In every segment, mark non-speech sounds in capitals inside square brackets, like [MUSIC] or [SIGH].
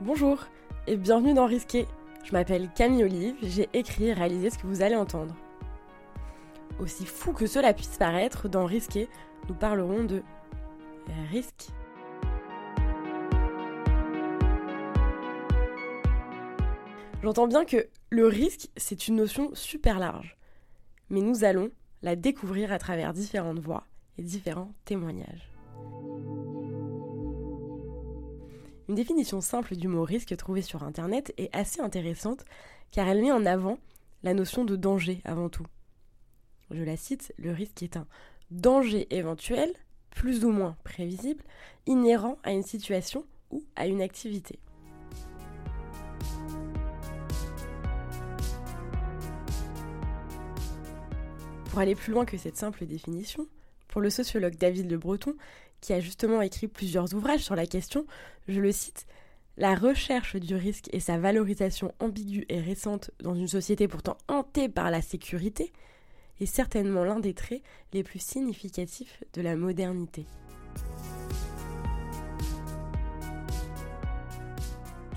Bonjour et bienvenue dans Risqué. Je m'appelle Camille Olive, j'ai écrit et réalisé ce que vous allez entendre. Aussi fou que cela puisse paraître, dans Risqué, nous parlerons de risque. J'entends bien que le risque, c'est une notion super large, mais nous allons la découvrir à travers différentes voix et différents témoignages. Une définition simple du mot risque trouvée sur Internet est assez intéressante car elle met en avant la notion de danger avant tout. Je la cite, le risque est un danger éventuel, plus ou moins prévisible, inhérent à une situation ou à une activité. Pour aller plus loin que cette simple définition, pour le sociologue David Le Breton, qui a justement écrit plusieurs ouvrages sur la question, je le cite, La recherche du risque et sa valorisation ambiguë et récente dans une société pourtant hantée par la sécurité est certainement l'un des traits les plus significatifs de la modernité.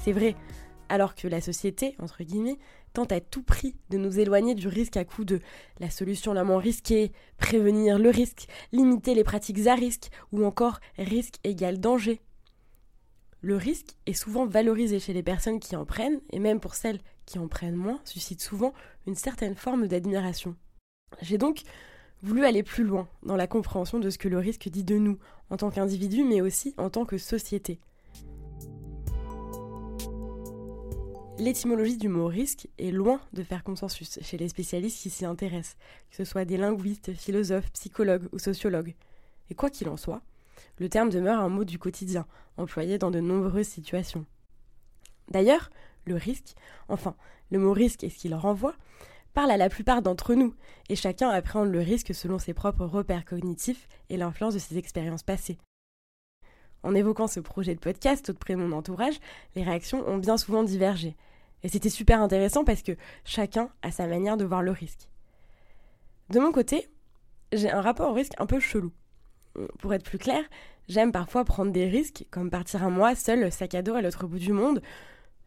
C'est vrai, alors que la société, entre guillemets, tente à tout prix de nous éloigner du risque à coup de la solution la moins risquée, prévenir le risque, limiter les pratiques à risque, ou encore risque égale danger. Le risque est souvent valorisé chez les personnes qui en prennent, et même pour celles qui en prennent moins, suscite souvent une certaine forme d'admiration. J'ai donc voulu aller plus loin dans la compréhension de ce que le risque dit de nous, en tant qu'individu, mais aussi en tant que société. L'étymologie du mot risque est loin de faire consensus chez les spécialistes qui s'y intéressent, que ce soit des linguistes, philosophes, psychologues ou sociologues. Et quoi qu'il en soit, le terme demeure un mot du quotidien, employé dans de nombreuses situations. D'ailleurs, le risque, enfin, le mot risque et ce qu'il renvoie, parle à la plupart d'entre nous, et chacun appréhende le risque selon ses propres repères cognitifs et l'influence de ses expériences passées. En évoquant ce projet de podcast auprès de mon entourage, les réactions ont bien souvent divergé. Et c'était super intéressant parce que chacun a sa manière de voir le risque. De mon côté, j'ai un rapport au risque un peu chelou. Pour être plus clair, j'aime parfois prendre des risques, comme partir un mois seul, sac à dos à l'autre bout du monde,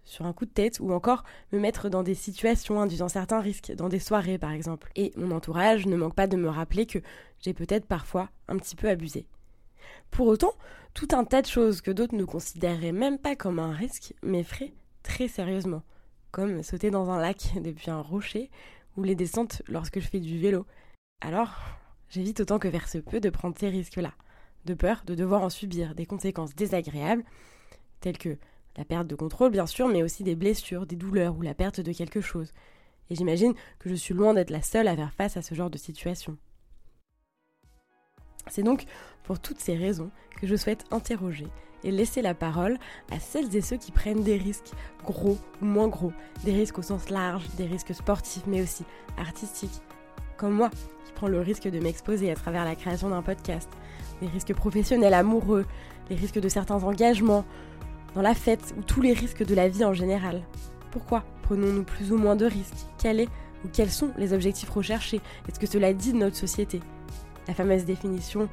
sur un coup de tête, ou encore me mettre dans des situations induisant certains risques, dans des soirées par exemple. Et mon entourage ne manque pas de me rappeler que j'ai peut-être parfois un petit peu abusé. Pour autant, tout un tas de choses que d'autres ne considéreraient même pas comme un risque m'effraient très sérieusement comme sauter dans un lac [LAUGHS] depuis un rocher ou les descentes lorsque je fais du vélo. Alors, j'évite autant que vers ce peu de prendre ces risques-là, de peur de devoir en subir des conséquences désagréables, telles que la perte de contrôle bien sûr, mais aussi des blessures, des douleurs ou la perte de quelque chose. Et j'imagine que je suis loin d'être la seule à faire face à ce genre de situation. C'est donc pour toutes ces raisons que je souhaite interroger et laisser la parole à celles et ceux qui prennent des risques, gros ou moins gros, des risques au sens large, des risques sportifs mais aussi artistiques, comme moi qui prends le risque de m'exposer à travers la création d'un podcast, des risques professionnels, amoureux, les risques de certains engagements, dans la fête ou tous les risques de la vie en général. Pourquoi prenons-nous plus ou moins de risques? Quel est ou quels sont les objectifs recherchés? Est-ce que cela dit de notre société? La fameuse définition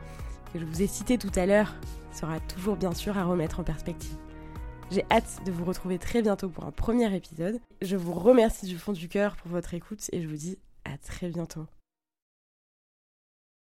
que je vous ai citée tout à l'heure sera toujours bien sûr à remettre en perspective. J'ai hâte de vous retrouver très bientôt pour un premier épisode. Je vous remercie du fond du cœur pour votre écoute et je vous dis à très bientôt.